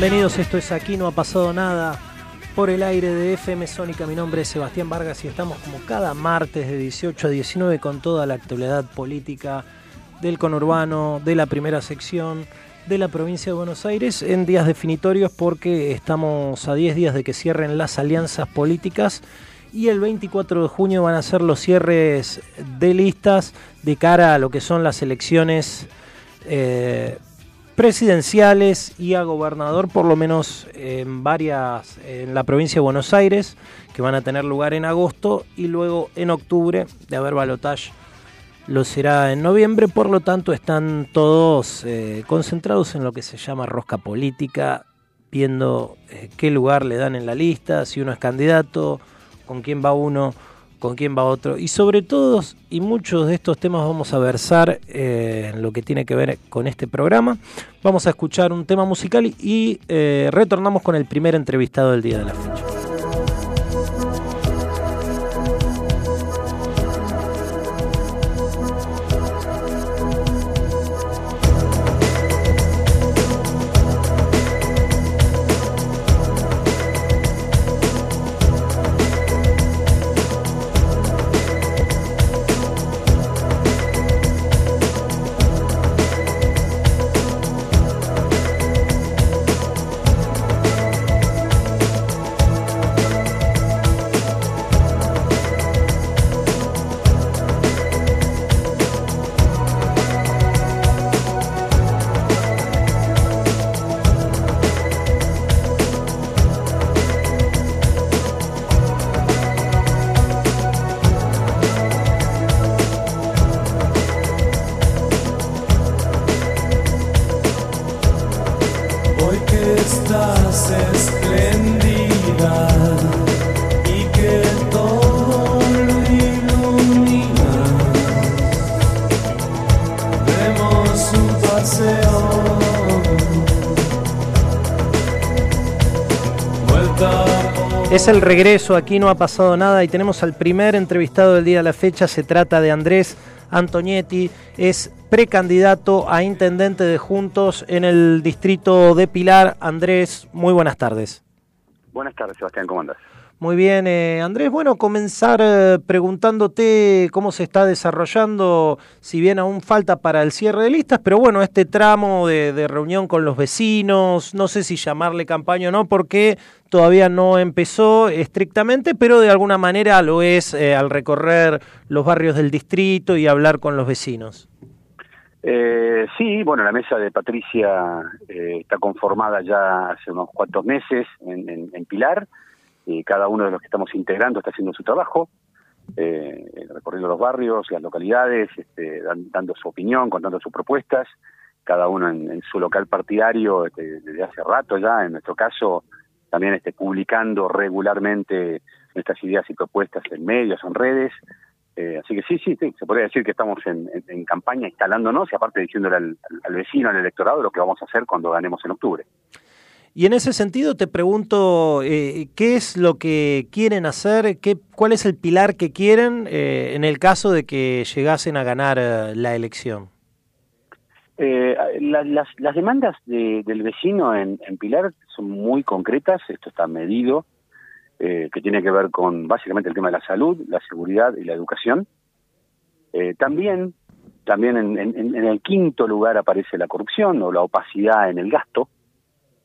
Bienvenidos, esto es Aquí no ha pasado nada por el aire de FM Sónica. Mi nombre es Sebastián Vargas y estamos como cada martes de 18 a 19 con toda la actualidad política del conurbano, de la primera sección, de la provincia de Buenos Aires en días definitorios porque estamos a 10 días de que cierren las alianzas políticas y el 24 de junio van a ser los cierres de listas de cara a lo que son las elecciones eh, presidenciales y a gobernador, por lo menos en varias, en la provincia de Buenos Aires, que van a tener lugar en agosto y luego en octubre, de haber balotage, lo será en noviembre, por lo tanto están todos eh, concentrados en lo que se llama rosca política, viendo eh, qué lugar le dan en la lista, si uno es candidato, con quién va uno con quién va otro. Y sobre todos y muchos de estos temas vamos a versar eh, en lo que tiene que ver con este programa. Vamos a escuchar un tema musical y eh, retornamos con el primer entrevistado del día de la fecha. El regreso, aquí no ha pasado nada y tenemos al primer entrevistado del día de la fecha, se trata de Andrés Antonietti, es precandidato a intendente de Juntos en el distrito de Pilar. Andrés, muy buenas tardes. Buenas tardes, Sebastián, ¿cómo andas? Muy bien, eh, Andrés. Bueno, comenzar eh, preguntándote cómo se está desarrollando, si bien aún falta para el cierre de listas, pero bueno, este tramo de, reunión con los vecinos, no sé si llamarle campaña o no, porque todavía no empezó estrictamente, pero de alguna manera lo es eh, al recorrer los barrios del distrito y hablar con los vecinos. sí, bueno, la mesa de Patricia está conformada ya hace unos cuantos meses en Pilar cada uno de los que estamos integrando está haciendo su trabajo, eh, recorriendo los barrios, las localidades, este, dando su opinión, contando sus propuestas, cada uno en, su local partidario este, desde hace rato ya, en nuestro caso también este, publicando regularmente nuestras ideas y propuestas en medios, en redes. Eh, así que sí, sí, se podría decir que estamos en, campaña instalándonos y aparte diciéndole al vecino, al electorado, lo que vamos a hacer cuando ganemos en octubre. Y en ese sentido te pregunto, eh, ¿qué es lo que quieren hacer? ¿Qué, ¿Cuál es el pilar que quieren eh, en el caso de que llegasen a ganar eh, la elección? las, las, demandas del vecino en, Pilar son muy concretas, esto está medido, que tiene que ver con básicamente el tema de la salud, la seguridad y la educación. también también en el quinto lugar aparece la corrupción o la opacidad en el gasto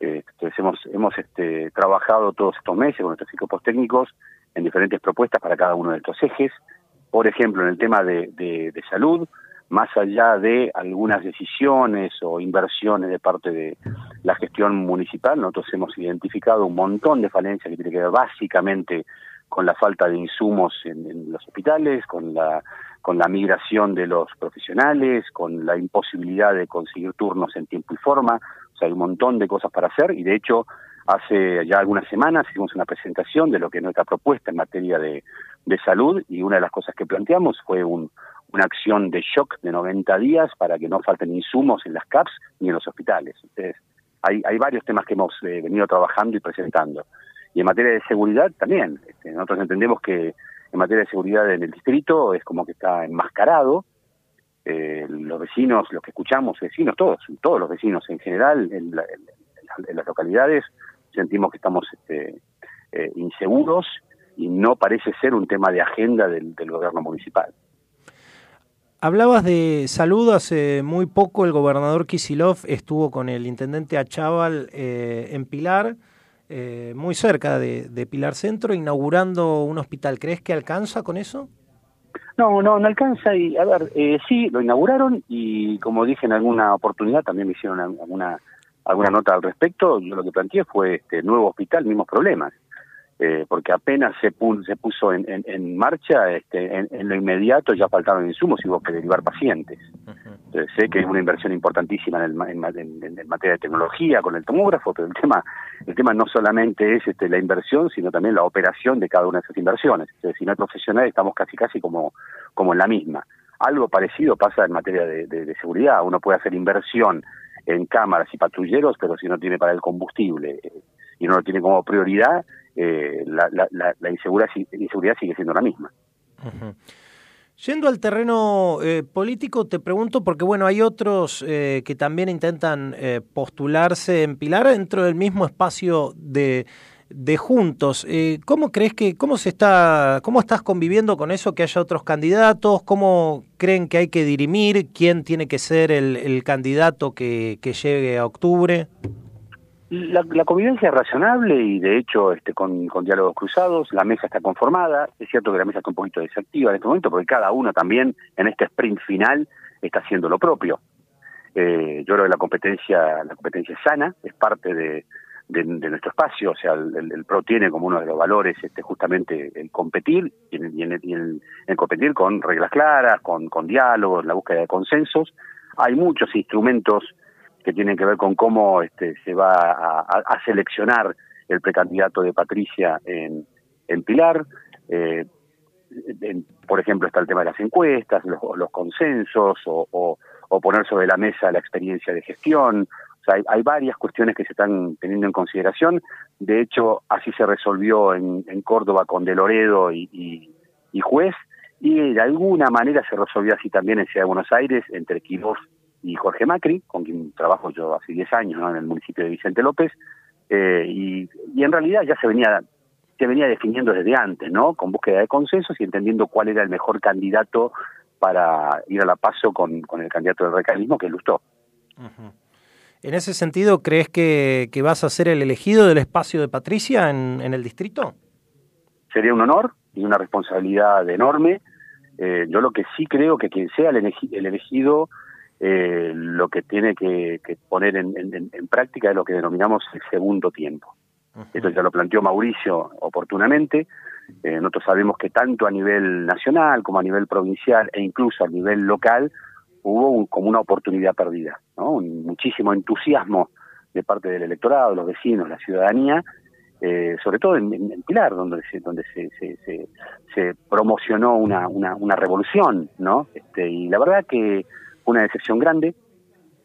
entonces hemos, hemos este, trabajado todos estos meses con nuestros equipos técnicos en diferentes propuestas para cada uno de estos ejes. por ejemplo, en el tema de, de, salud, más allá de algunas decisiones o inversiones de parte de la gestión municipal, nosotros hemos identificado un montón de falencias que tiene que ver básicamente con la falta de insumos en, los hospitales, con la con la migración de los profesionales, con la imposibilidad de conseguir turnos en tiempo y forma, hay un montón de cosas para hacer y de hecho hace ya algunas semanas hicimos una presentación de lo que es nuestra propuesta en materia de, de salud y una de las cosas que planteamos fue un, una acción de shock de 90 días para que no falten insumos en las CAPS ni en los hospitales. Entonces, hay, hay varios temas que hemos eh, venido trabajando y presentando. Y en materia de seguridad también. Este, nosotros entendemos que en materia de seguridad en el distrito es como que está enmascarado. Eh, los vecinos, los que escuchamos, vecinos, todos, todos los vecinos en general, en, las localidades, sentimos que estamos este, eh, inseguros y no parece ser un tema de agenda del, gobierno municipal. Hablabas de salud, hace muy poco el gobernador Kisilov estuvo con el intendente Achával eh, en Pilar, eh, muy cerca de, Pilar Centro, inaugurando un hospital. ¿Crees que alcanza con eso? No, no, no alcanza. Y a ver, eh, sí, lo inauguraron y como dije en alguna oportunidad, también me hicieron alguna alguna nota al respecto. Yo lo que planteé fue este nuevo hospital, mismos problemas. Eh, porque apenas se, se puso en, en, marcha, este, en, lo inmediato ya faltaban insumos y hubo que derivar pacientes. Entonces, sé que es una inversión importantísima en, materia de tecnología con el tomógrafo, pero el tema, el tema no solamente es este, la inversión, sino también la operación de cada una de esas inversiones. Entonces, si no hay profesionales, estamos casi casi como, como en la misma. Algo parecido pasa en materia de, de seguridad. Uno puede hacer inversión en cámaras y patrulleros, pero si no tiene para el combustible eh, y no lo tiene como prioridad, eh, la, inseguridad, sigue siendo la misma. Yendo al terreno eh, político, te pregunto, porque bueno, hay otros eh, que también intentan postularse en Pilar dentro del mismo espacio de, de Juntos. ¿Cómo crees que, cómo se está, cómo estás conviviendo con eso, que haya otros candidatos? ¿Cómo creen que hay que dirimir quién tiene que ser el, candidato que, que llegue a octubre? La, convivencia es razonable y de hecho este, con, diálogos cruzados, la mesa está conformada, es cierto que la mesa está un poquito desactiva en este momento porque cada uno también en este sprint final está haciendo lo propio. Eh, yo creo que la competencia, la competencia es sana, es parte de, nuestro espacio, o sea, el, PRO tiene como uno de los valores este, justamente el competir y, el, competir con reglas claras, con, con diálogos, la búsqueda de consensos. Hay muchos instrumentos que tienen que ver con cómo este, se va a, seleccionar el precandidato de Patricia en, Pilar. Eh, por ejemplo, está el tema de las encuestas, los, consensos o, poner sobre la mesa la experiencia de gestión. O sea, hay, varias cuestiones que se están teniendo en consideración. De hecho, así se resolvió en, Córdoba con De Loredo y, y, Juez, y de alguna manera se resolvió así también en Ciudad de Buenos Aires entre Quirós y Jorge Macri, con quien trabajo yo hace 10 años en el municipio de Vicente López, eh, y, en realidad ya se venía se venía definiendo desde antes, ¿no? Con búsqueda de consensos y entendiendo cuál era el mejor candidato para ir a la paso con, con el candidato del recalismo, que es Lustó. En ese sentido, ¿crees que, que, vas a ser el elegido del espacio de Patricia en, en el distrito? Sería un honor y una responsabilidad enorme. Eh, yo lo que sí creo que quien sea el, el elegido eh, lo que tiene que, poner en, práctica es lo que denominamos el segundo tiempo. Esto ya lo planteó Mauricio oportunamente. Eh, nosotros sabemos que tanto a nivel nacional como a nivel provincial e incluso a nivel local hubo como una oportunidad perdida, ¿no? Un, muchísimo entusiasmo de parte del electorado, los vecinos, la ciudadanía, eh, sobre todo en, Pilar, donde se, donde se, se, se, promocionó una, una, una, revolución, ¿no? Este, y la verdad que una decepción grande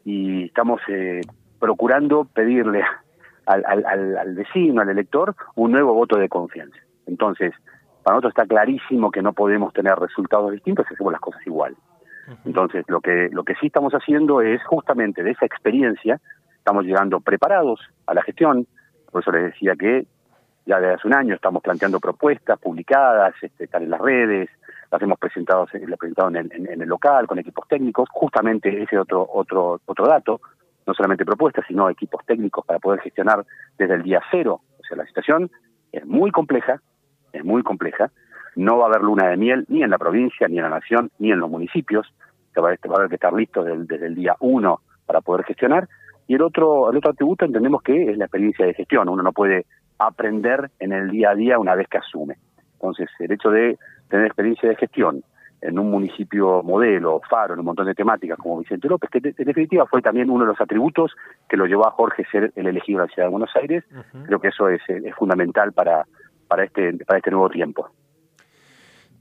y estamos eh, procurando pedirle al, al, vecino, al elector, un nuevo voto de confianza. Entonces, para nosotros está clarísimo que no podemos tener resultados distintos si hacemos las cosas igual. Entonces, lo que, lo que sí estamos haciendo es justamente de esa experiencia, estamos llegando preparados a la gestión, por eso les decía que ya desde hace un año estamos planteando propuestas publicadas, este, están en las redes, las hemos presentado, presentado en el, local con equipos técnicos, justamente ese otro, otro, otro dato, no solamente propuestas, sino equipos técnicos para poder gestionar desde el día cero. O sea, la situación es muy compleja, es muy compleja, no va a haber luna de miel ni en la provincia, ni en la nación, ni en los municipios. Se va, a haber que estar listos desde, el día uno para poder gestionar. Y el otro, el otro atributo entendemos que es la experiencia de gestión. Uno no puede aprender en el día a día una vez que asume. Entonces, el hecho de tener experiencia de gestión en un municipio modelo, faro, en un montón de temáticas como Vicente López, que en definitiva fue también uno de los atributos que lo llevó a Jorge ser el elegido de la ciudad de Buenos Aires. Creo que eso es, es fundamental para, para, este, para este nuevo tiempo.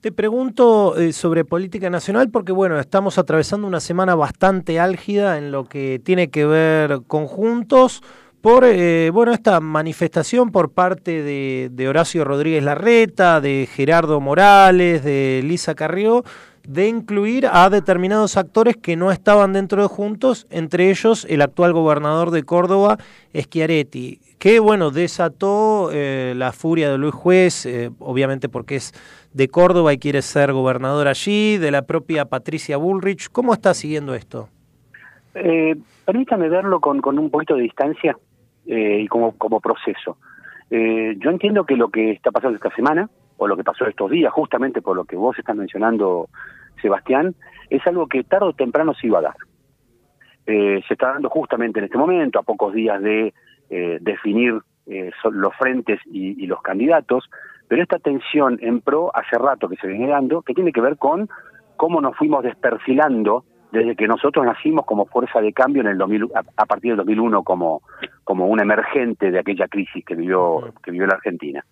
Te pregunto eh, sobre política nacional porque, bueno, estamos atravesando una semana bastante álgida en lo que tiene que ver conjuntos por, eh, bueno, esta manifestación por parte de, de, Horacio Rodríguez Larreta, de Gerardo Morales, de Lisa Carrió, de incluir a determinados actores que no estaban dentro de Juntos, entre ellos el actual gobernador de Córdoba, Schiaretti que bueno, desató eh, la furia de Luis Juez, eh, obviamente porque es de Córdoba y quiere ser gobernador allí, de la propia Patricia Bullrich. ¿Cómo está siguiendo esto? Eh, permítame verlo con, con, un poquito de distancia eh, y como, como proceso. yo entiendo que lo que está pasando esta semana, o lo que pasó estos días, justamente por lo que vos estás mencionando, Sebastián, es algo que tarde o temprano se iba a dar. se está dando justamente en este momento, a pocos días de eh, definir eh, los frentes y, los candidatos, pero esta tensión en pro hace rato que se viene dando, que tiene que ver con cómo nos fuimos desperfilando desde que nosotros nacimos como fuerza de cambio en el 2000, a, partir del 2001 como, como un emergente de aquella crisis que vivió, que vivió la Argentina.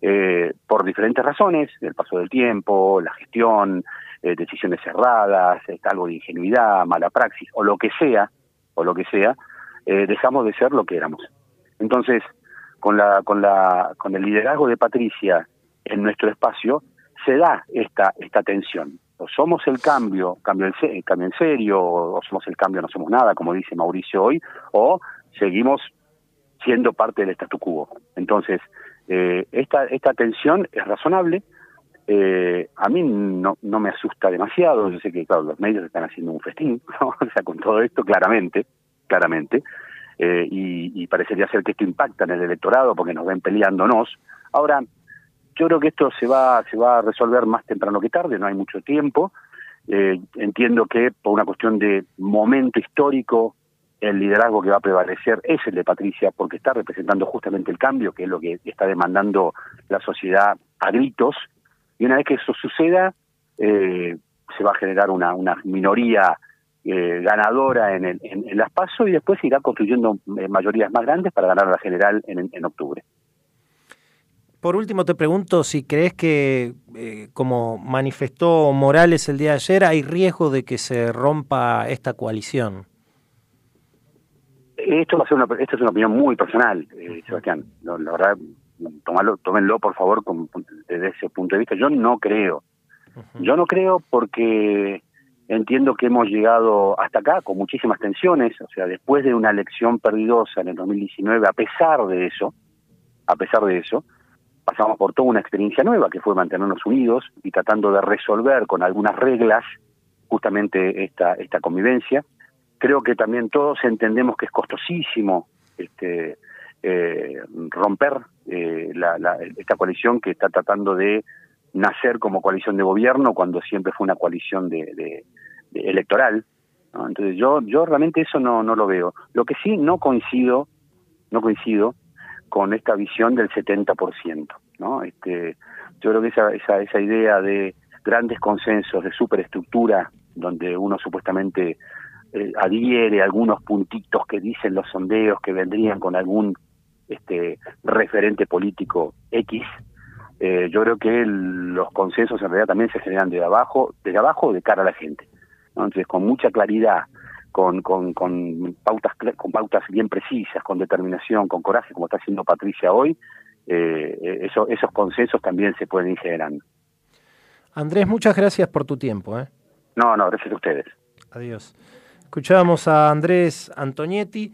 Eh, por diferentes razones, el paso del tiempo, la gestión, eh, decisiones cerradas, algo de ingenuidad, mala praxis, o lo que sea, o lo que sea, eh, dejamos de ser lo que éramos. Entonces, con, la, con, la, con el liderazgo de Patricia en nuestro espacio, se da esta, esta tensión. Somos el cambio, cambio, el, cambio en serio, o, somos el cambio, no somos nada, como dice Mauricio hoy, o seguimos siendo parte del statu quo. Entonces, eh, esta, esta tensión es razonable, eh, a mí no, no me asusta demasiado, yo sé que claro, los medios están haciendo un festín, o sea, con todo esto claramente, claramente, eh, y, parecería ser que esto impacta en el electorado porque nos ven peleándonos. Ahora, yo creo que esto se va, se va a resolver más temprano que tarde, no hay mucho tiempo. Eh, entiendo que por una cuestión de momento histórico, el liderazgo que va a prevalecer es el de Patricia, porque está representando justamente el cambio, que es lo que está demandando la sociedad a gritos. Y una vez que eso suceda, eh, se va a generar una, minoría eh, ganadora en, el, en, las PASO y después irá construyendo eh, mayorías más grandes para ganar la general en, en octubre. Por último, te pregunto si crees que, eh, como manifestó Morales el día de ayer, hay riesgo de que se rompa esta coalición. Esto va a ser una, esta es una opinión muy personal, Sebastián. la verdad, tómenlo por favor desde ese punto de vista. Yo no creo. Yo no creo porque Entiendo que hemos llegado hasta acá con muchísimas tensiones, o sea, después de una elección perdidosa en el 2019, a pesar de eso, a pesar de eso, pasamos por toda una experiencia nueva que fue mantenernos unidos y tratando de resolver con algunas reglas justamente esta, esta convivencia. Creo que también todos entendemos que es costosísimo este, eh, romper eh, esta coalición que está tratando de nacer como coalición de gobierno cuando siempre fue una coalición de, electoral. Entonces yo yo realmente eso no no lo veo. Lo que sí no coincido no coincido con esta visión del 70%, ¿no? Este yo creo que esa esa esa idea de grandes consensos de superestructura donde uno supuestamente eh, adhiere algunos puntitos que dicen los sondeos que vendrían con algún este referente político X, eh, yo creo que los consensos en realidad también se generan de abajo, desde abajo de cara a la gente. Entonces, con mucha claridad, con, con, con, pautas, con pautas bien precisas, con determinación, con coraje, como está haciendo Patricia hoy, eh, eso, esos consensos también se pueden ir generando. Andrés, muchas gracias por tu tiempo. ¿eh? No, no, gracias a ustedes. Adiós. Escuchábamos a Andrés Antonietti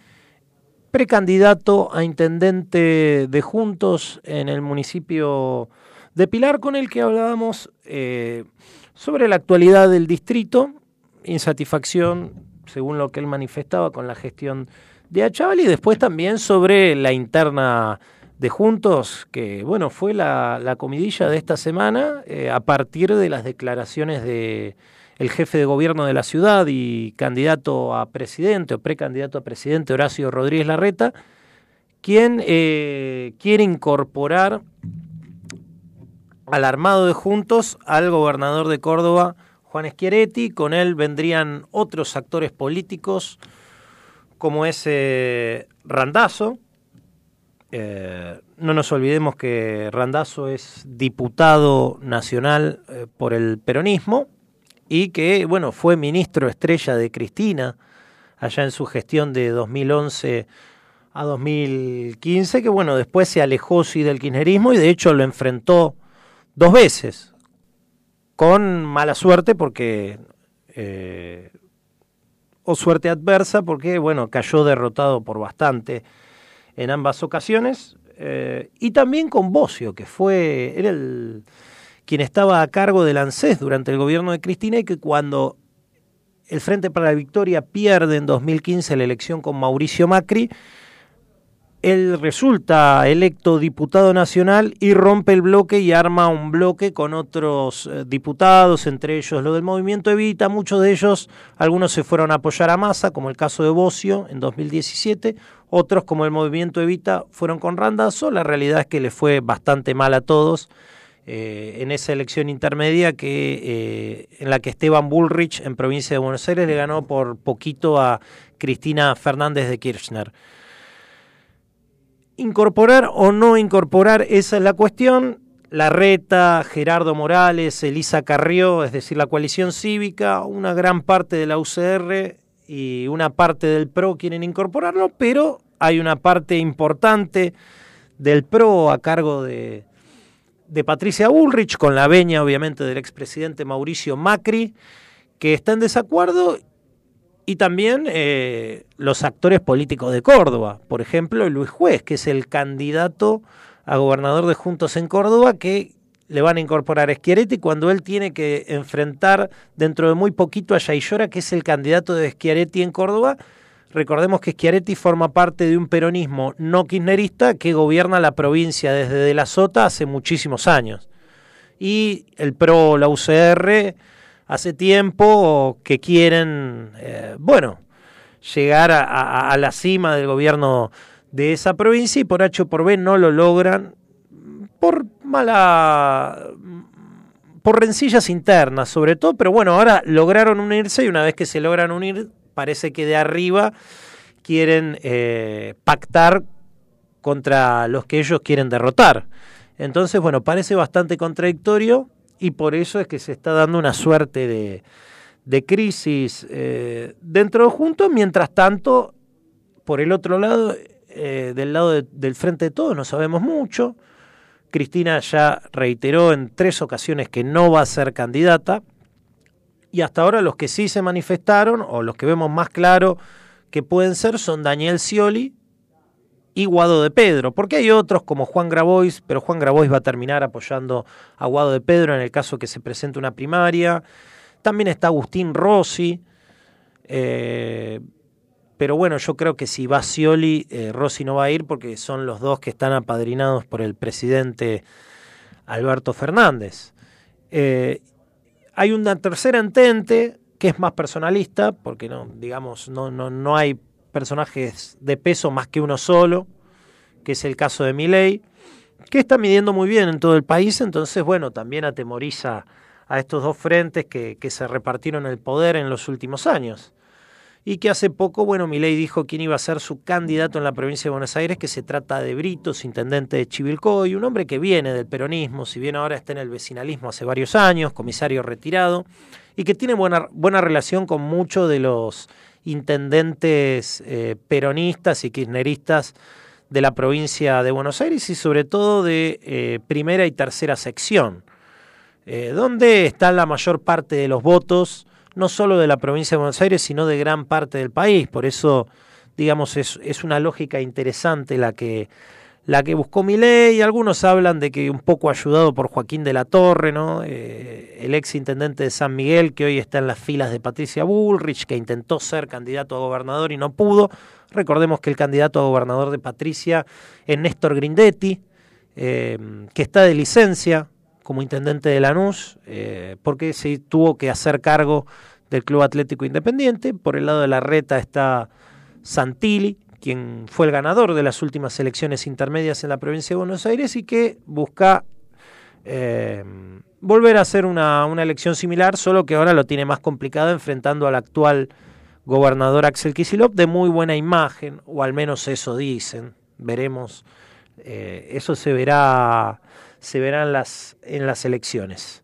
precandidato a intendente de Juntos en el municipio de Pilar, con el que hablábamos eh, sobre la actualidad del distrito, insatisfacción, según lo que él manifestaba, con la gestión de Achával y después también sobre la interna de Juntos, que bueno, fue la, comidilla de esta semana eh, a partir de las declaraciones de el jefe de gobierno de la ciudad y candidato a presidente o precandidato a presidente Horacio Rodríguez Larreta, quien eh, quiere incorporar al armado de Juntos al gobernador de Córdoba, Juan Schiaretti. Con él vendrían otros actores políticos, como ese Randazo, eh, no nos olvidemos que Randazo es diputado nacional eh, por el peronismo y que, bueno, fue ministro estrella de Cristina allá en su gestión de 2011 a 2015, que, bueno, después se alejó sí del kirchnerismo y de hecho lo enfrentó dos veces, con mala suerte porque... Eh, o suerte adversa porque, bueno, cayó derrotado por bastante en ambas ocasiones, eh, y también con Bocio, que fue, era el, quien estaba a cargo del ANSES durante el gobierno de Cristina y que cuando el Frente para la Victoria pierde en 2015 la elección con Mauricio Macri, él resulta electo diputado nacional y rompe el bloque y arma un bloque con otros eh, diputados, entre ellos los del movimiento Evita, muchos de ellos, algunos se fueron a apoyar a Massa, como el caso de Bocio en 2017, otros como el movimiento Evita fueron con Randazo, la realidad es que le fue bastante mal a todos eh, en esa elección intermedia que eh, en la que Esteban Bullrich en provincia de Buenos Aires le ganó por poquito a Cristina Fernández de Kirchner. Incorporar o no incorporar, esa es la cuestión. La Reta, Gerardo Morales, Elisa Carrió, es decir, la coalición cívica, una gran parte de la UCR y una parte del PRO quieren incorporarlo, pero hay una parte importante del PRO a cargo de, de Patricia Bullrich, con la veña obviamente del expresidente Mauricio Macri, que está en desacuerdo y también eh, los actores políticos de Córdoba, por ejemplo, Luis Juez, que es el candidato a gobernador de Juntos en Córdoba, que le van a incorporar a Schiaretti cuando él tiene que enfrentar dentro de muy poquito a Yaillora, que es el candidato de Schiaretti en Córdoba. Recordemos que Schiaretti forma parte de un peronismo no kirchnerista que gobierna la provincia desde De la Sota hace muchísimos años. Y el PRO, la UCR, hace tiempo que quieren, eh, bueno, llegar a, la cima del gobierno de esa provincia y por H o por B no lo logran por mala por rencillas internas sobre todo, pero bueno, ahora lograron unirse y una vez que se logran unir, parece que de arriba quieren eh, pactar contra los que ellos quieren derrotar. Entonces, bueno, parece bastante contradictorio, y por eso es que se está dando una suerte de, de crisis eh, dentro de Juntos, mientras tanto, por el otro lado, eh, del lado del Frente de Todos no sabemos mucho. Cristina ya reiteró en tres ocasiones que no va a ser candidata. Y hasta ahora los que sí se manifestaron, o los que vemos más claro que pueden ser, son Daniel Scioli y Guado de Pedro, porque hay otros como Juan Grabois, pero Juan Grabois va a terminar apoyando a Guado de Pedro en el caso que se presente una primaria. También está Agustín Rossi, eh, pero bueno, yo creo que si va Scioli, eh, Rossi no va a ir porque son los dos que están apadrinados por el presidente Alberto Fernández. Eh, hay una tercera entente que es más personalista, porque no, digamos, no, no, no hay personajes de peso más que uno solo, que es el caso de Milei, que está midiendo muy bien en todo el país, entonces, bueno, también atemoriza a estos dos frentes que, que se repartieron el poder en los últimos años. Y que hace poco, bueno, Milei dijo quién iba a ser su candidato en la provincia de Buenos Aires, que se trata de Britos, intendente de Chivilcoy, un hombre que viene del peronismo, si bien ahora está en el vecinalismo hace varios años, comisario retirado, y que tiene buena, buena relación con muchos de los intendentes eh, peronistas y kirchneristas de la provincia de Buenos Aires y sobre todo de eh, primera y tercera sección, eh, donde está la mayor parte de los votos, no solo de la provincia de Buenos Aires, sino de gran parte del país. Por eso, digamos, es, es una lógica interesante la que, la que buscó Milei. Algunos hablan de que un poco ayudado por Joaquín de la Torre, ¿no? Eh, el ex intendente de San Miguel, que hoy está en las filas de Patricia Bullrich, que intentó ser candidato a gobernador y no pudo. Recordemos que el candidato a gobernador de Patricia es Néstor Grindetti, eh, que está de licencia como intendente de Lanús, eh, porque se tuvo que hacer cargo del Club Atlético Independiente. Por el lado de la reta está Santilli, quien fue el ganador de las últimas elecciones intermedias en la provincia de Buenos Aires y que busca eh, volver a hacer una, una, elección similar, solo que ahora lo tiene más complicado enfrentando al actual gobernador Axel Kicillof de muy buena imagen, o al menos eso dicen. Veremos, eh, eso se verá, se verá en las, en las elecciones.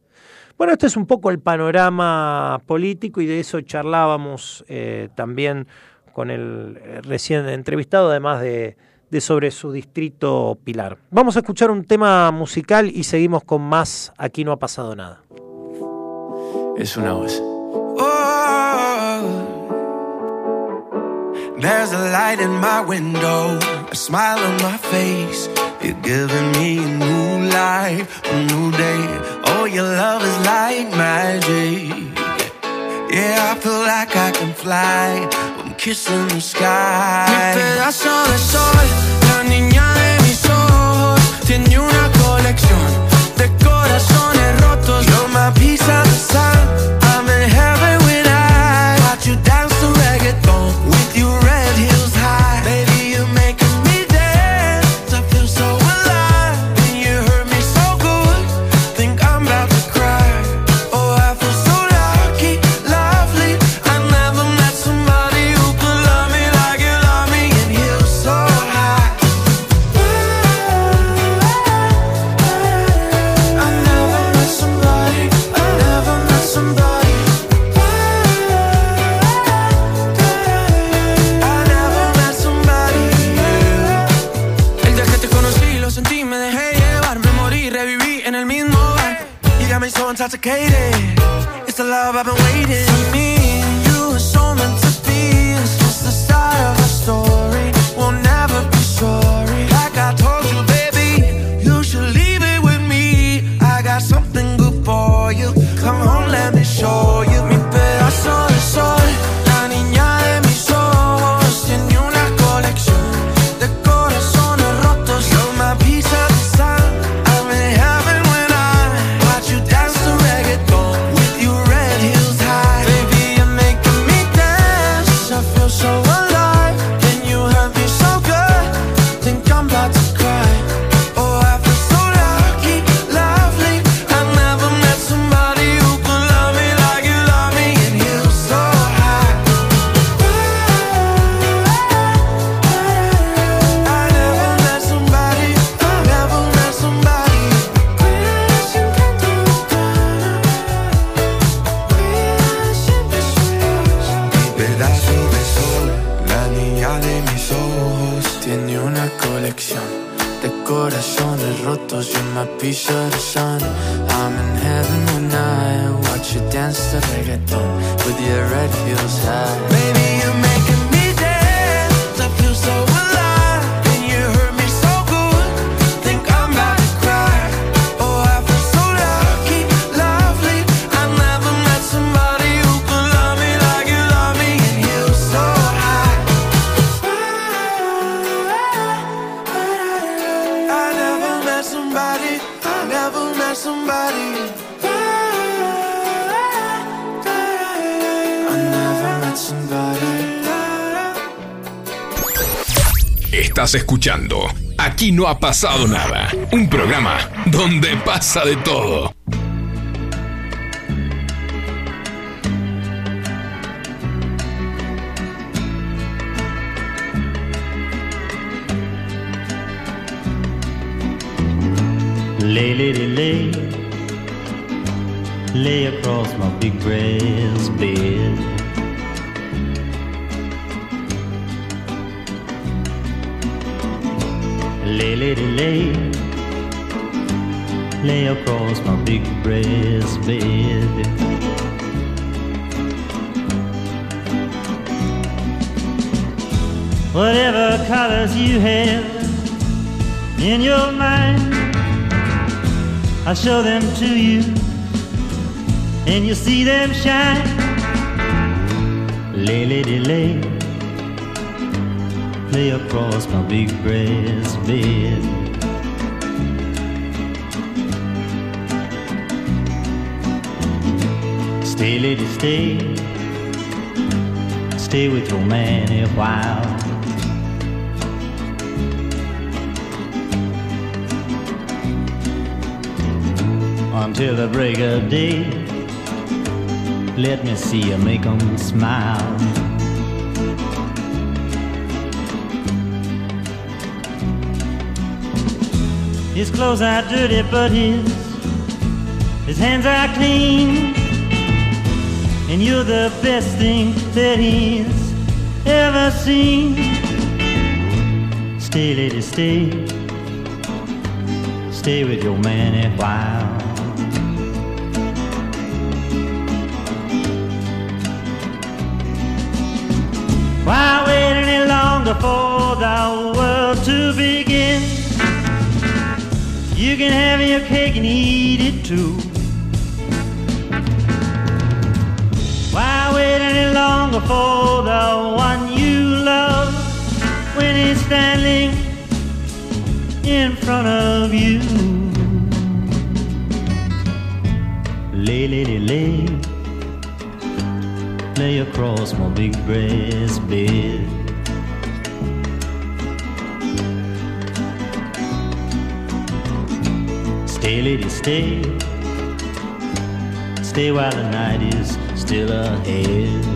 Bueno, este es un poco el panorama político y de eso charlábamos eh, también con el eh, recién entrevistado, además de, de, sobre su distrito Pilar. Vamos a escuchar un tema musical y seguimos con más Aquí no ha pasado nada. Es una voz. Oh, there's a light in my window, a smile on my face. You're giving me a new life, a new day. Oh, your love is like magic. Yeah, I feel like I can fly. Kissing the sky. Mi pedazo de sol, la niña de mis ojos, tiene una colección de corazones rotos. You're my piece of the sun. I'm in heaven when I watch you dance to reggaeton so intoxicated. It's the love I've been waiting. Aquí no ha pasado nada. Un programa donde pasa de todo. Bed. Whatever colors you have in your mind. I'll show them to you, and you'll see them shine. Lay, lady, lay, lay across my big brass bed. Stay, lady, stay, stay with your man a while. until the break of day. Let me see you make them smile. His clothes are dirty, but his his hands are clean. And you're the best thing that he's ever seen. Stay, lady, stay. Stay with your man a while. Why wait any longer for the world to begin? You can have your cake and eat it too. Longer for the one you love when he's standing in front of you? Lay, lady, lay lay lay across my big brass bed. Stay, lady, stay. Stay while the night is still ahead.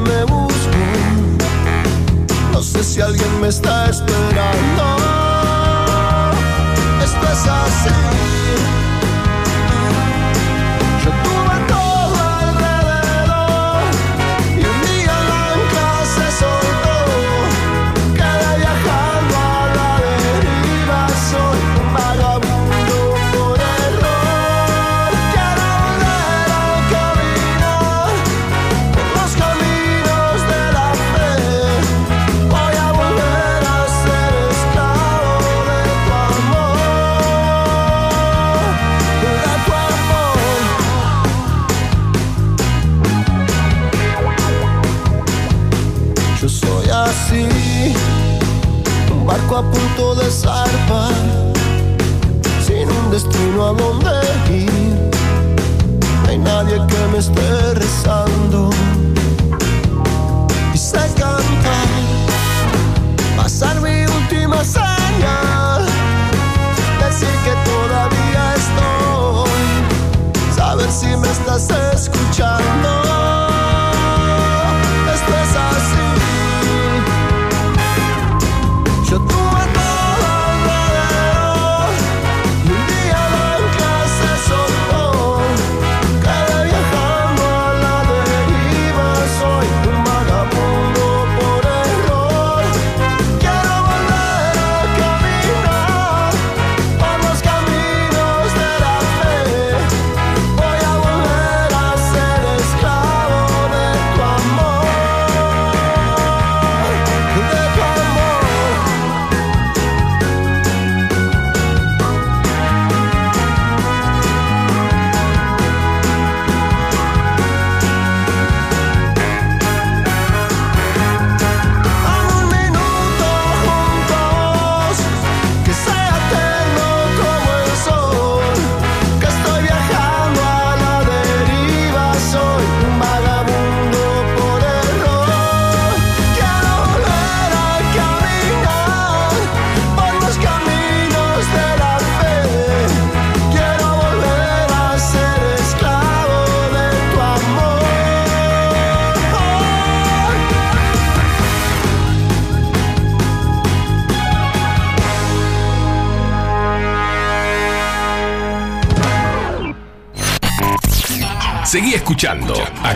Me buscó, no sé si alguien me está esperando. Esto es así. Barco a punto de zarpar, sin un destino a donde ir. No hay nadie que me esté rezando. Y sé cantar, pasar mi última señal, decir que todavía estoy, saber si me estás escuchando.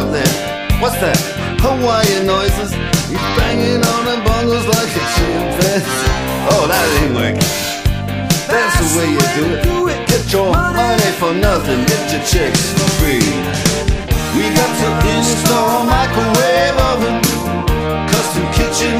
something. What's that? Hawaiian noises. He's banging on the bongos like a chimpanzee. Oh, that ain't working. That's the way you do it. Get your money for nothing. Get your chicks for free. We got to install a microwave oven, custom kitchen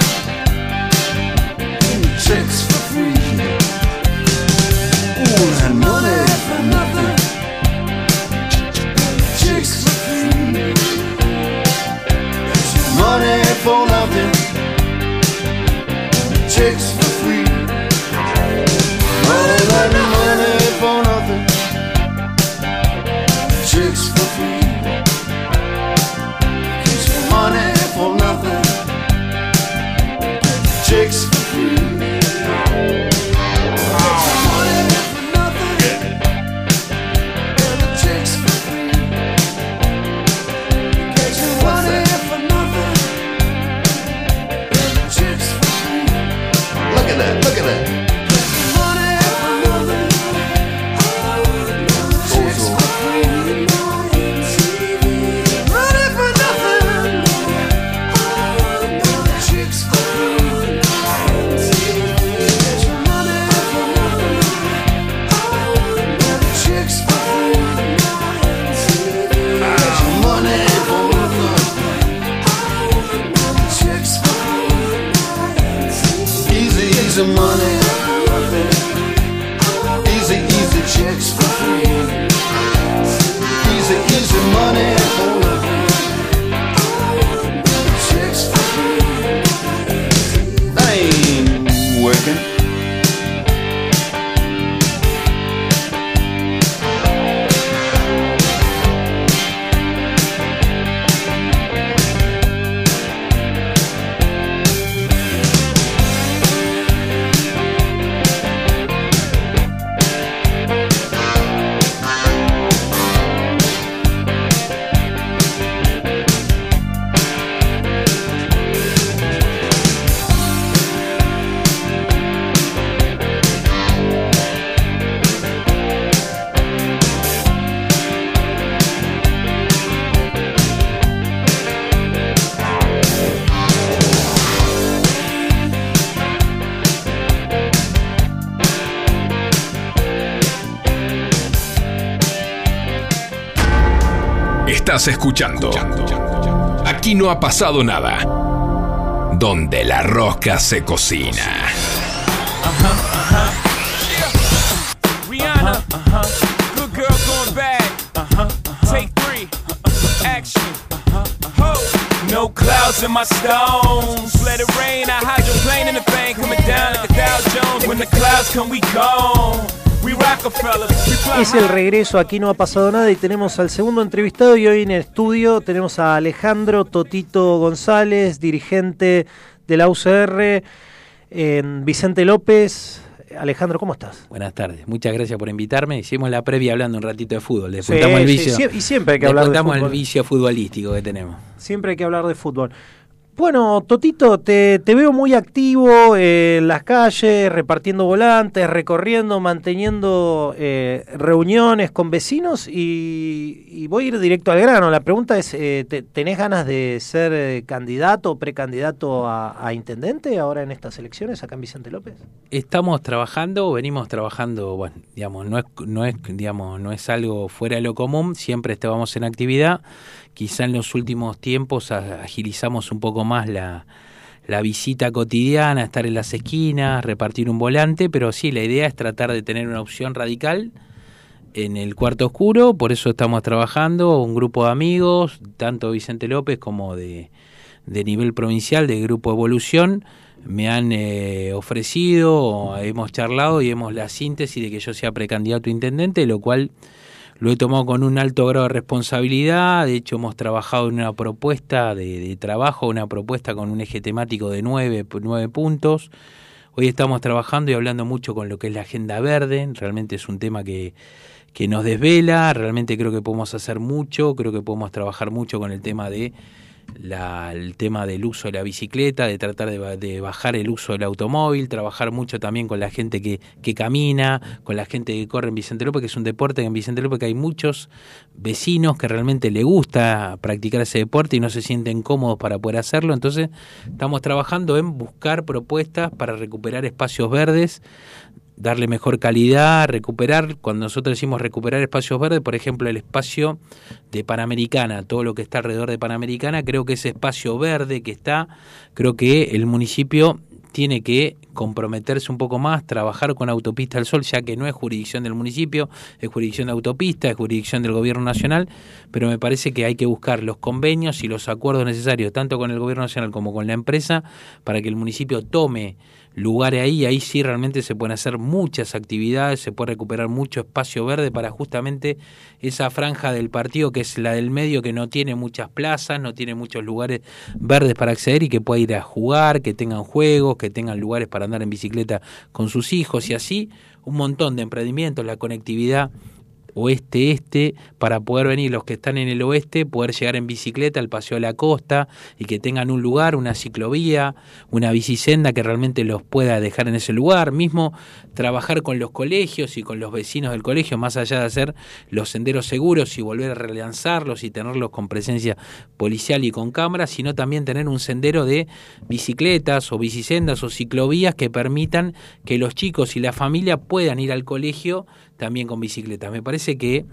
for nothing, chicks Estás escuchando. Aquí no ha pasado nada. Donde la rosca se cocina. Rihanna, good girl going bad. Take three, action. No clouds in my stones. Let it rain, I hydroplane in the bank, coming down like a Dow Jones. When the clouds come, we gone. Es el regreso, aquí no ha pasado nada y tenemos al segundo entrevistado y hoy en el estudio tenemos a Alejandro Totito González, dirigente de la UCR, en Vicente López. Alejandro, ¿cómo estás? Buenas tardes, muchas gracias por invitarme. Hicimos la previa hablando un ratito de fútbol. Sí, el vicio. y siempre hay que hablar de contamos el fútbol. vicio futbolístico que tenemos. Siempre hay que hablar de fútbol. Bueno, Totito, te, veo muy activo en las calles, repartiendo volantes, recorriendo, manteniendo eh, reuniones con vecinos y, voy a ir directo al grano. La pregunta es, eh, te- ¿tenés ganas de ser eh, candidato o precandidato a, a intendente ahora en estas elecciones acá en Vicente López? Estamos trabajando, venimos trabajando, bueno, digamos, no es, no es, digamos, no es algo fuera de lo común, siempre estábamos en actividad. Quizá en los últimos tiempos agilizamos un poco más la, la visita cotidiana, estar en las esquinas, repartir un volante, pero sí, la idea es tratar de tener una opción radical en el cuarto oscuro, por eso estamos trabajando, un grupo de amigos, tanto Vicente López como de, de nivel provincial, del grupo Evolución, me han eh, ofrecido, hemos charlado y hemos la síntesis de que yo sea precandidato a intendente, lo cual lo he tomado con un alto grado de responsabilidad, de hecho hemos trabajado en una propuesta de, trabajo, una propuesta con un eje temático de nueve, nueve puntos, Hoy estamos trabajando y hablando mucho con lo que es la agenda verde, realmente es un tema que, que nos desvela, realmente creo que podemos hacer mucho, creo que podemos trabajar mucho con el tema de la- el tema del uso de la bicicleta, de tratar de, ba- de bajar el uso del automóvil, trabajar mucho también con la gente que, que camina, con la gente que corre en Vicente López, que es un deporte que en Vicente López que hay muchos vecinos que realmente le gusta practicar ese deporte y no se sienten cómodos para poder hacerlo. Entonces estamos trabajando en buscar propuestas para recuperar espacios verdes darle mejor calidad, recuperar, cuando nosotros decimos recuperar espacios verdes, por ejemplo, el espacio de Panamericana, todo lo que está alrededor de Panamericana, creo que ese espacio verde que está, creo que el municipio tiene que comprometerse un poco más, trabajar con Autopista del Sol, ya que no es jurisdicción del municipio, es jurisdicción de Autopista, es jurisdicción del Gobierno Nacional, pero me parece que hay que buscar los convenios y los acuerdos necesarios, tanto con el Gobierno Nacional como con la empresa, para que el municipio tome lugares ahí, ahí sí realmente se pueden hacer muchas actividades, se puede recuperar mucho espacio verde para justamente esa franja del partido que es la del medio, que no tiene muchas plazas, no tiene muchos lugares verdes para acceder y que pueda ir a jugar, que tengan juegos, que tengan lugares para andar en bicicleta con sus hijos y así un montón de emprendimientos, la conectividad oeste-este para poder venir los que están en el oeste, poder llegar en bicicleta al Paseo de la Costa y que tengan un lugar, una ciclovía, una bicisenda que realmente los pueda dejar en ese lugar, mismo trabajar con los colegios y con los vecinos del colegio, más allá de hacer los senderos seguros y volver a relanzarlos y tenerlos con presencia policial y con cámaras, sino también tener un sendero de bicicletas o bicisendas o ciclovías que permitan que los chicos y la familia puedan ir al colegio también con bicicletas. Me parece que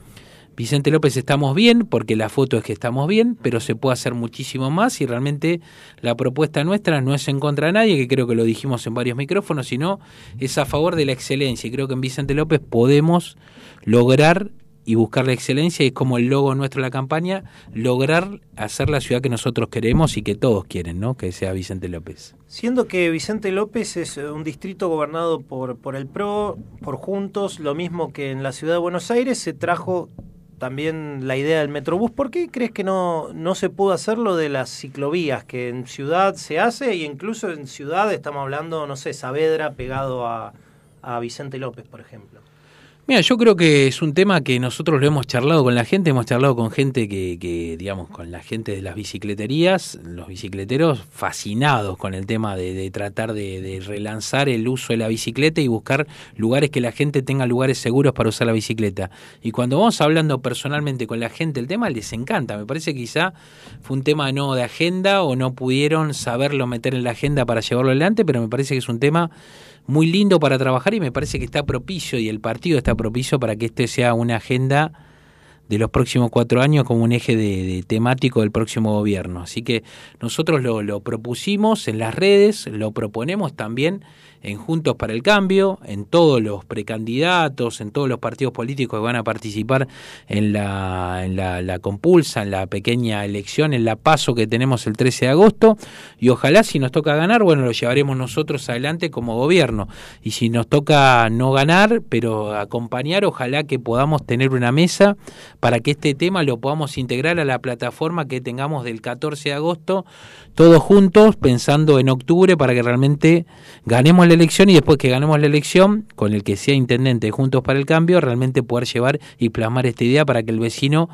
Vicente López estamos bien, porque la foto es que estamos bien, pero se puede hacer muchísimo más y realmente la propuesta nuestra no es en contra de nadie, que creo que lo dijimos en varios micrófonos, sino es a favor de la excelencia. Y creo que en Vicente López podemos lograr y buscar la excelencia y es como el logo nuestro de la campaña, lograr hacer la ciudad que nosotros queremos y que todos quieren, ¿no? Que sea Vicente López. Siendo que Vicente López es eh, un distrito gobernado por, por el PRO, por Juntos, lo mismo que en la ciudad de Buenos Aires, se trajo también la idea del Metrobús. ¿Por qué crees que no, no se pudo hacer lo de las ciclovías, que en ciudad se hace y incluso en ciudad estamos hablando, no sé, Saavedra pegado a, a Vicente López, por ejemplo? Mira, yo creo que es un tema que nosotros lo hemos charlado con la gente, hemos charlado con gente que, que digamos, con la gente de las bicicleterías, los bicicleteros fascinados con el tema de, de tratar de, de, relanzar el uso de la bicicleta y buscar lugares que la gente tenga lugares seguros para usar la bicicleta. Y cuando vamos hablando personalmente con la gente, el tema les encanta. Me parece que quizá fue un tema no de agenda o no pudieron saberlo meter en la agenda para llevarlo adelante, pero me parece que es un tema muy lindo para trabajar y me parece que está propicio y el partido está propicio para que este sea una agenda de los próximos cuatro años como un eje de, de temático del próximo gobierno. Así que nosotros lo, lo, propusimos en las redes, lo proponemos también en Juntos para el Cambio, en todos los precandidatos, en todos los partidos políticos que van a participar en la, en la, compulsa, en la pequeña elección, en la paso que tenemos el 13 de agosto, y ojalá si nos toca ganar, bueno, lo llevaremos nosotros adelante como gobierno, y si nos toca no ganar, pero acompañar, ojalá que podamos tener una mesa para que este tema lo podamos integrar a la plataforma que tengamos del 14 de agosto, todos juntos, pensando en octubre, para que realmente ganemos la elección y después que ganemos la elección, con el que sea intendente de Juntos para el Cambio, realmente poder llevar y plasmar esta idea para que el vecino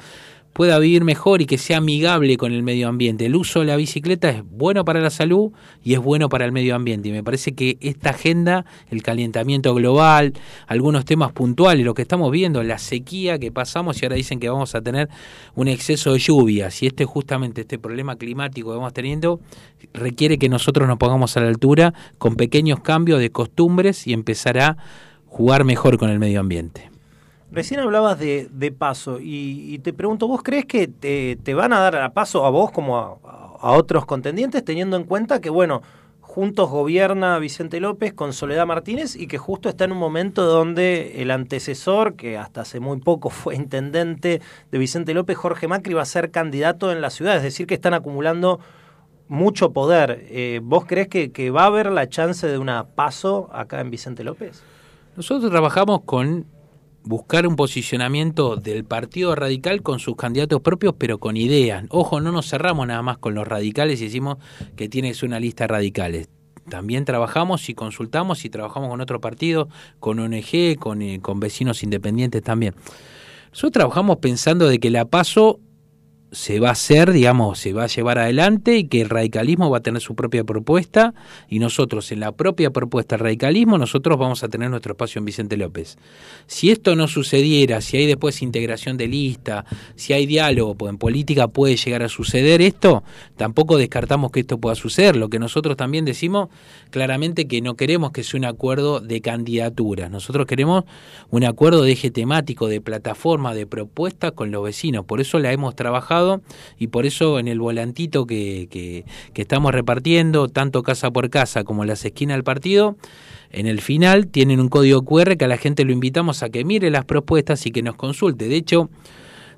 pueda vivir mejor y que sea amigable con el medio ambiente. El uso de la bicicleta es bueno para la salud y es bueno para el medio ambiente. Y me parece que esta agenda, el calentamiento global, algunos temas puntuales, lo que estamos viendo, la sequía que pasamos y ahora dicen que vamos a tener un exceso de lluvias y este justamente este problema climático que vamos teniendo requiere que nosotros nos pongamos a la altura con pequeños cambios de costumbres y empezar a jugar mejor con el medio ambiente. Recién hablabas de, de paso y, te pregunto, ¿vos crees que te, te, van a dar a paso a vos como a, a, otros contendientes teniendo en cuenta que, bueno, juntos gobierna Vicente López con Soledad Martínez y que justo está en un momento donde el antecesor, que hasta hace muy poco fue intendente de Vicente López, Jorge Macri, va a ser candidato en la ciudad, es decir, que están acumulando mucho poder. Eh, ¿Vos crees que, que va a haber la chance de una paso acá en Vicente López? Nosotros trabajamos con buscar un posicionamiento del Partido Radical con sus candidatos propios, pero con ideas. Ojo, no nos cerramos nada más con los radicales y decimos que tiene que ser una lista de radicales. También trabajamos y consultamos y trabajamos con otro partido, con ONG, con, eh, con vecinos independientes también. Nosotros trabajamos pensando de que la PASO se va a hacer, digamos, se va a llevar adelante y que el radicalismo va a tener su propia propuesta y nosotros en la propia propuesta del radicalismo nosotros vamos a tener nuestro espacio en Vicente López. Si esto no sucediera, si hay después integración de lista, si hay diálogo, pues en política puede llegar a suceder esto, tampoco descartamos que esto pueda suceder. Lo que nosotros también decimos claramente que no queremos que sea un acuerdo de candidaturas, nosotros queremos un acuerdo de eje temático, de plataforma, de propuesta con los vecinos. Por eso la hemos trabajado y por eso en el volantito que, que, que estamos repartiendo, tanto casa por casa como las esquinas del partido, en el final tienen un código QR que a la gente lo invitamos a que mire las propuestas y que nos consulte. De hecho,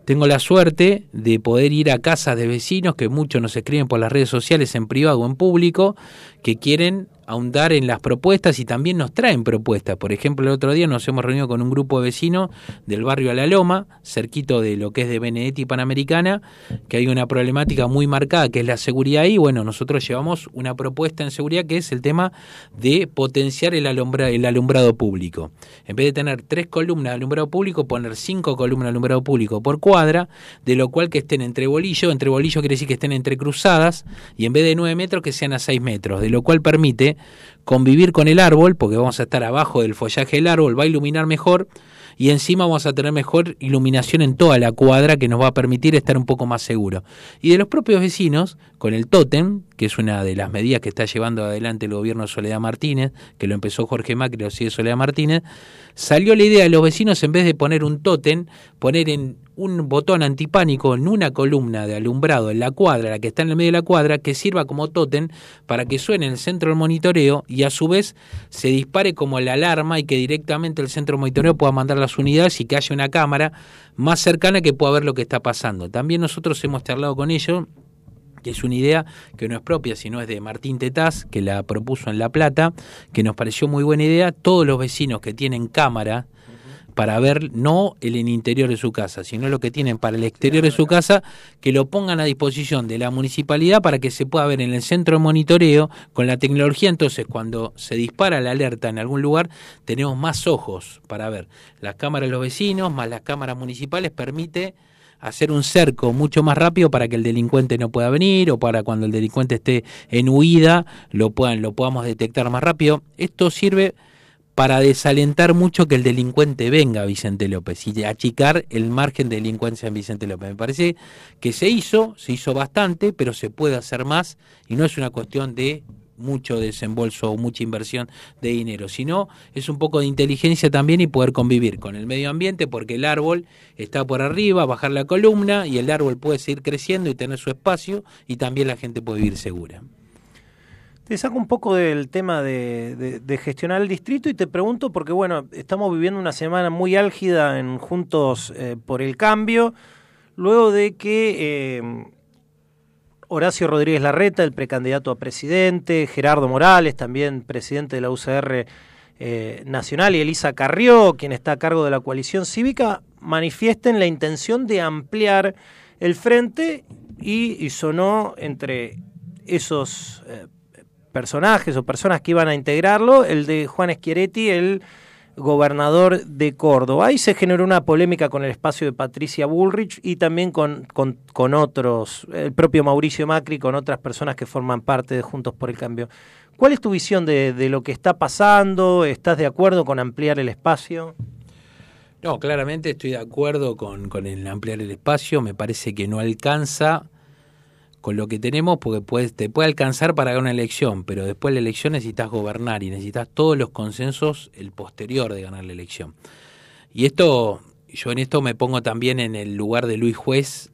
tengo la suerte de poder ir a casas de vecinos que muchos nos escriben por las redes sociales en privado o en público que quieren ahondar en las propuestas y también nos traen propuestas. Por ejemplo, el otro día nos hemos reunido con un grupo de vecinos del barrio A La Loma, cerquito de lo que es de Benedetti Panamericana, que hay una problemática muy marcada que es la seguridad y bueno, nosotros llevamos una propuesta en seguridad que es el tema de potenciar el, alumbra, el alumbrado público. En vez de tener tres columnas de alumbrado público, poner cinco columnas de alumbrado público por cuadra, de lo cual que estén entre bolillo, entre bolillo quiere decir que estén entre cruzadas y en vez de nueve metros que sean a seis metros, de lo cual permite convivir con el árbol, porque vamos a estar abajo del follaje del árbol, va a iluminar mejor y encima vamos a tener mejor iluminación en toda la cuadra que nos va a permitir estar un poco más seguro. Y de los propios vecinos, con el tótem, que es una de las medidas que está llevando adelante el gobierno de Soledad Martínez, que lo empezó Jorge Macri, lo sigue Soledad Martínez, salió la idea de los vecinos, en vez de poner un tótem, poner en un botón antipánico en una columna de alumbrado en la cuadra, la que está en el medio de la cuadra, que sirva como tótem para que suene en el centro del monitoreo y a su vez se dispare como la alarma y que directamente el centro de monitoreo pueda mandar las unidades y que haya una cámara más cercana que pueda ver lo que está pasando. También nosotros hemos charlado con ellos que es una idea que no es propia, sino es de Martín Tetaz, que la propuso en La Plata, que nos pareció muy buena idea. Todos los vecinos que tienen cámara para ver no el interior de su casa, sino lo que tienen para el exterior de su casa, que lo pongan a disposición de la municipalidad para que se pueda ver en el centro de monitoreo con la tecnología. Entonces, cuando se dispara la alerta en algún lugar, tenemos más ojos para ver. Las cámaras de los vecinos, más las cámaras municipales, permite hacer un cerco mucho más rápido para que el delincuente no pueda venir o para cuando el delincuente esté en huida lo puedan lo podamos detectar más rápido. Esto sirve para desalentar mucho que el delincuente venga a Vicente López y achicar el margen de delincuencia en Vicente López. Me parece que se hizo, se hizo bastante, pero se puede hacer más y no es una cuestión de mucho desembolso o mucha inversión de dinero, sino es un poco de inteligencia también y poder convivir con el medio ambiente porque el árbol está por arriba, bajar la columna y el árbol puede seguir creciendo y tener su espacio y también la gente puede vivir segura. Te saco un poco del tema de, gestionar el distrito y te pregunto porque, bueno, estamos viviendo una semana muy álgida en Juntos eh, por el Cambio, luego de que eh, Horacio Rodríguez Larreta, el precandidato a presidente, Gerardo Morales, también presidente de la UCR eh, Nacional, y Elisa Carrió, quien está a cargo de la coalición cívica, manifiesten la intención de ampliar el frente y, sonó entre esos personajes o personas que iban a integrarlo, el de Juan Schiaretti, el gobernador de Córdoba. Ahí se generó una polémica con el espacio de Patricia Bullrich y también con, con, otros, el propio Mauricio Macri, con otras personas que forman parte de Juntos por el Cambio. ¿Cuál es tu visión de, de lo que está pasando? ¿Estás de acuerdo con ampliar el espacio? No, claramente estoy de acuerdo con, con el ampliar el espacio. Me parece que no alcanza con lo que tenemos porque te puede alcanzar para ganar una elección, pero después de la elección necesitas gobernar y necesitas todos los consensos el posterior de ganar la elección. Y esto, yo en esto me pongo también en el lugar de Luis Juez,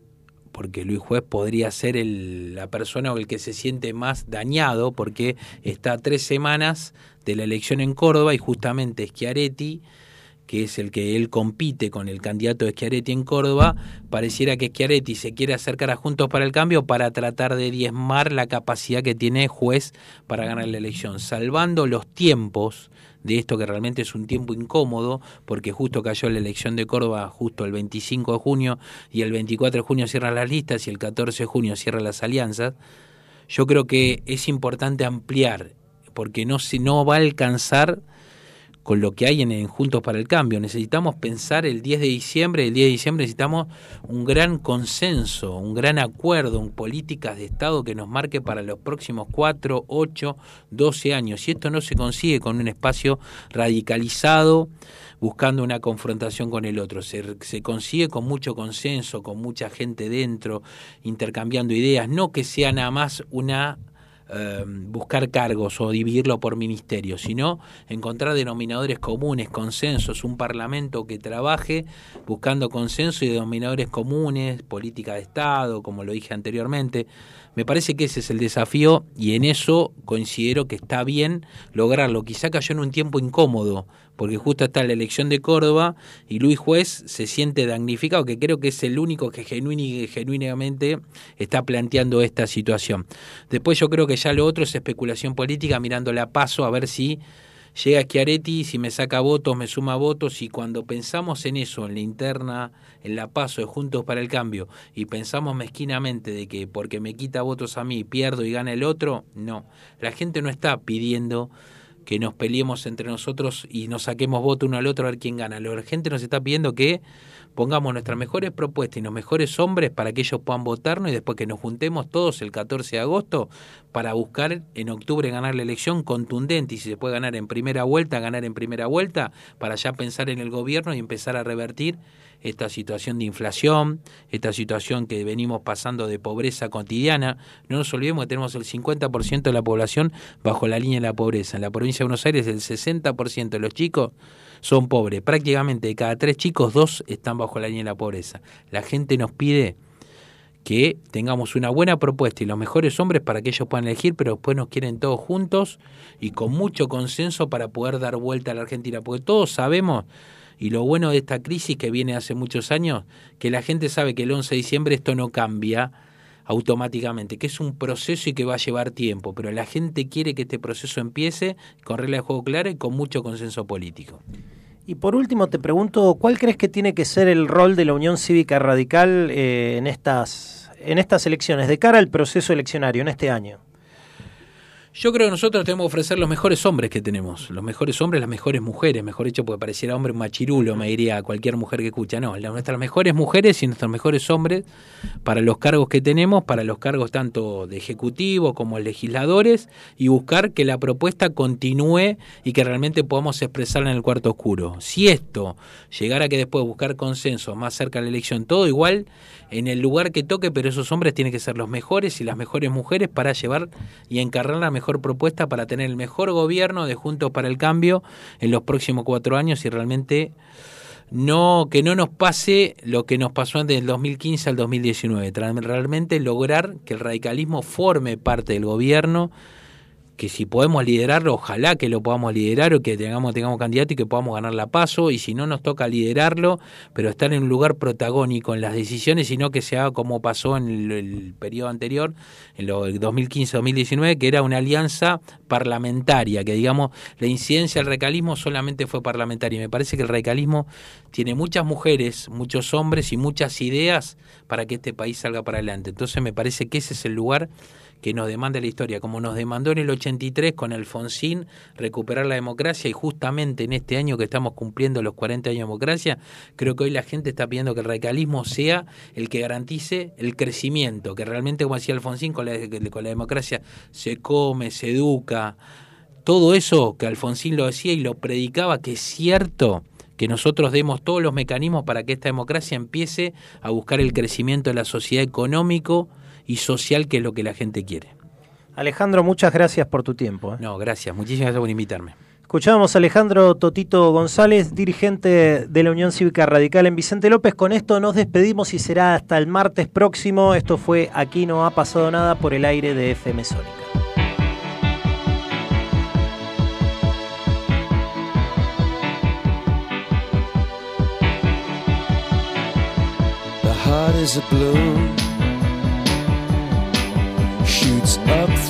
porque Luis Juez podría ser el, la persona o el que se siente más dañado, porque está tres semanas de la elección en Córdoba y justamente Schiaretti que es el que él compite con el candidato de Schiaretti en Córdoba, pareciera que Schiaretti se quiere acercar a Juntos para el Cambio para tratar de diezmar la capacidad que tiene juez para ganar la elección, salvando los tiempos de esto que realmente es un tiempo incómodo, porque justo cayó la elección de Córdoba justo el 25 de junio y el 24 de junio cierran las listas y el 14 de junio cierran las alianzas. Yo creo que es importante ampliar, porque no, no va a alcanzar con lo que hay en, Juntos para el Cambio. Necesitamos pensar el 10 de diciembre, el 10 de diciembre necesitamos un gran consenso, un gran acuerdo, un políticas de Estado que nos marque para los próximos 4, 8, 12 años. Y esto no se consigue con un espacio radicalizado buscando una confrontación con el otro. Se, se, consigue con mucho consenso, con mucha gente dentro, intercambiando ideas, no que sea nada más una eh, buscar cargos o dividirlo por ministerios, sino encontrar denominadores comunes, consensos, un parlamento que trabaje buscando consenso y denominadores comunes, política de Estado, como lo dije anteriormente. Me parece que ese es el desafío y en eso considero que está bien lograrlo. Quizá cayó en un tiempo incómodo, porque justo está la elección de Córdoba y Luis Juez se siente damnificado, que creo que es el único que genuinamente está planteando esta situación. Después yo creo que ya lo otro es especulación política, mirando a paso a ver si llega Schiaretti, si me saca votos, me suma votos, y cuando pensamos en eso, en la interna, en la paso de Juntos para el Cambio, y pensamos mezquinamente de que porque me quita votos a mí pierdo y gana el otro, no. La gente no está pidiendo que nos peleemos entre nosotros y nos saquemos voto uno al otro a ver quién gana. La gente nos está pidiendo que pongamos nuestras mejores propuestas y los mejores hombres para que ellos puedan votarnos y después que nos juntemos todos el 14 de agosto para buscar en octubre ganar la elección contundente y si se puede ganar en primera vuelta, ganar en primera vuelta para ya pensar en el gobierno y empezar a revertir esta situación de inflación, esta situación que venimos pasando de pobreza cotidiana. No nos olvidemos que tenemos el 50% de la población bajo la línea de la pobreza. En la provincia de Buenos Aires el 60% de los chicos son pobres. Prácticamente de cada tres chicos, dos están bajo la línea de la pobreza. La gente nos pide que tengamos una buena propuesta y los mejores hombres para que ellos puedan elegir, pero después nos quieren todos juntos y con mucho consenso para poder dar vuelta a la Argentina, porque todos sabemos, y lo bueno de esta crisis que viene hace muchos años, que la gente sabe que el 11 de diciembre esto no cambia automáticamente, que es un proceso y que va a llevar tiempo, pero la gente quiere que este proceso empiece con reglas de juego claras y con mucho consenso político. Y por último te pregunto, ¿cuál crees que tiene que ser el rol de la Unión Cívica Radical eh, en, estas, en estas elecciones, de cara al proceso eleccionario en este año? Yo creo que nosotros tenemos que ofrecer los mejores hombres que tenemos, los mejores hombres, las mejores mujeres, mejor dicho, porque pareciera hombre un machirulo, me diría cualquier mujer que escucha. No, nuestras mejores mujeres y nuestros mejores hombres para los cargos que tenemos, para los cargos tanto de ejecutivo como legisladores, y buscar que la propuesta continúe y que realmente podamos expresarla en el cuarto oscuro. Si esto llegara a que después buscar consenso más cerca de la elección, todo igual, en el lugar que toque, pero esos hombres tienen que ser los mejores y las mejores mujeres para llevar y encarnar la mejor propuesta para tener el mejor gobierno de Juntos para el Cambio en los próximos cuatro años y realmente no que no nos pase lo que nos pasó desde el 2015 al 2019, realmente lograr que el radicalismo forme parte del gobierno que si podemos liderarlo, ojalá que lo podamos liderar o que tengamos, tengamos candidato y que podamos ganar la paso, y si no nos toca liderarlo, pero estar en un lugar protagónico en las decisiones, sino que sea como pasó en el, periodo anterior, en lo 2015-2019, que era una alianza parlamentaria, que digamos, la incidencia del radicalismo solamente fue parlamentaria. Me parece que el radicalismo tiene muchas mujeres, muchos hombres y muchas ideas para que este país salga para adelante. Entonces me parece que ese es el lugar que nos demanda la historia, como nos demandó en el 83 con Alfonsín recuperar la democracia y justamente en este año que estamos cumpliendo los 40 años de democracia, creo que hoy la gente está pidiendo que el radicalismo sea el que garantice el crecimiento, que realmente, como decía Alfonsín, con la, con la democracia se come, se educa, todo eso que Alfonsín lo decía y lo predicaba, que es cierto, que nosotros demos todos los mecanismos para que esta democracia empiece a buscar el crecimiento de la sociedad económico, y social que es lo que la gente quiere. Alejandro, muchas gracias por tu tiempo. ¿eh? No, gracias, muchísimas gracias por invitarme. Escuchábamos a Alejandro Totito González, dirigente de la Unión Cívica Radical en Vicente López. Con esto nos despedimos y será hasta el martes próximo. Esto fue Aquí no ha pasado nada por el aire de FM Sónica.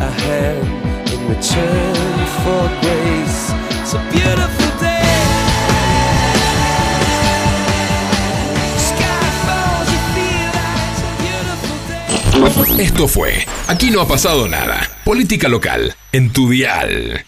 A hand in return for grace. It's a beautiful. Esto fue Aquí no ha pasado nada. Política local en tu dial.